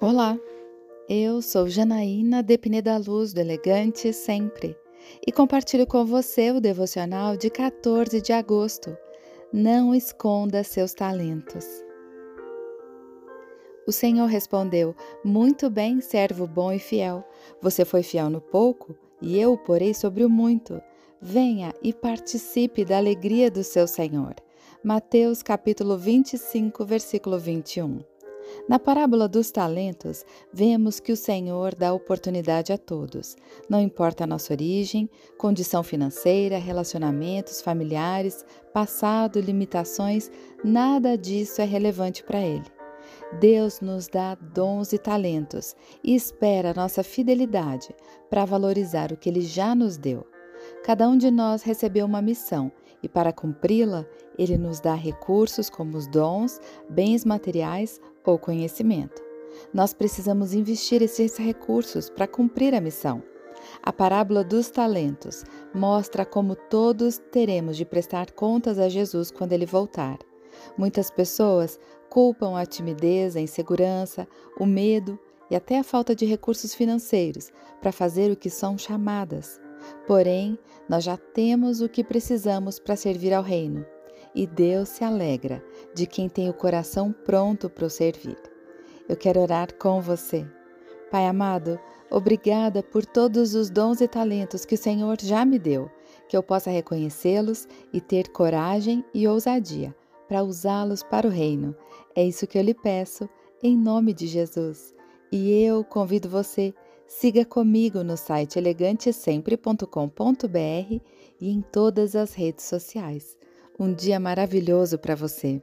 Olá, eu sou Janaína Depine da Luz do Elegante Sempre e compartilho com você o devocional de 14 de agosto. Não esconda seus talentos. O Senhor respondeu: Muito bem, servo bom e fiel. Você foi fiel no pouco, e eu o porei sobre o muito. Venha e participe da alegria do seu Senhor. Mateus capítulo 25, versículo 21. Na parábola dos talentos, vemos que o Senhor dá oportunidade a todos, não importa a nossa origem, condição financeira, relacionamentos familiares, passado, limitações, nada disso é relevante para Ele. Deus nos dá dons e talentos e espera nossa fidelidade para valorizar o que Ele já nos deu. Cada um de nós recebeu uma missão e, para cumpri-la, Ele nos dá recursos como os dons, bens materiais ou conhecimento. Nós precisamos investir esses recursos para cumprir a missão. A parábola dos talentos mostra como todos teremos de prestar contas a Jesus quando ele voltar. Muitas pessoas culpam a timidez, a insegurança, o medo e até a falta de recursos financeiros para fazer o que são chamadas. Porém, nós já temos o que precisamos para servir ao Reino, e Deus se alegra de quem tem o coração pronto para o servir. Eu quero orar com você. Pai amado, obrigada por todos os dons e talentos que o Senhor já me deu, que eu possa reconhecê-los e ter coragem e ousadia para usá-los para o Reino. É isso que eu lhe peço, em nome de Jesus. E eu convido você Siga comigo no site elegantesempre.com.br e em todas as redes sociais. Um dia maravilhoso para você!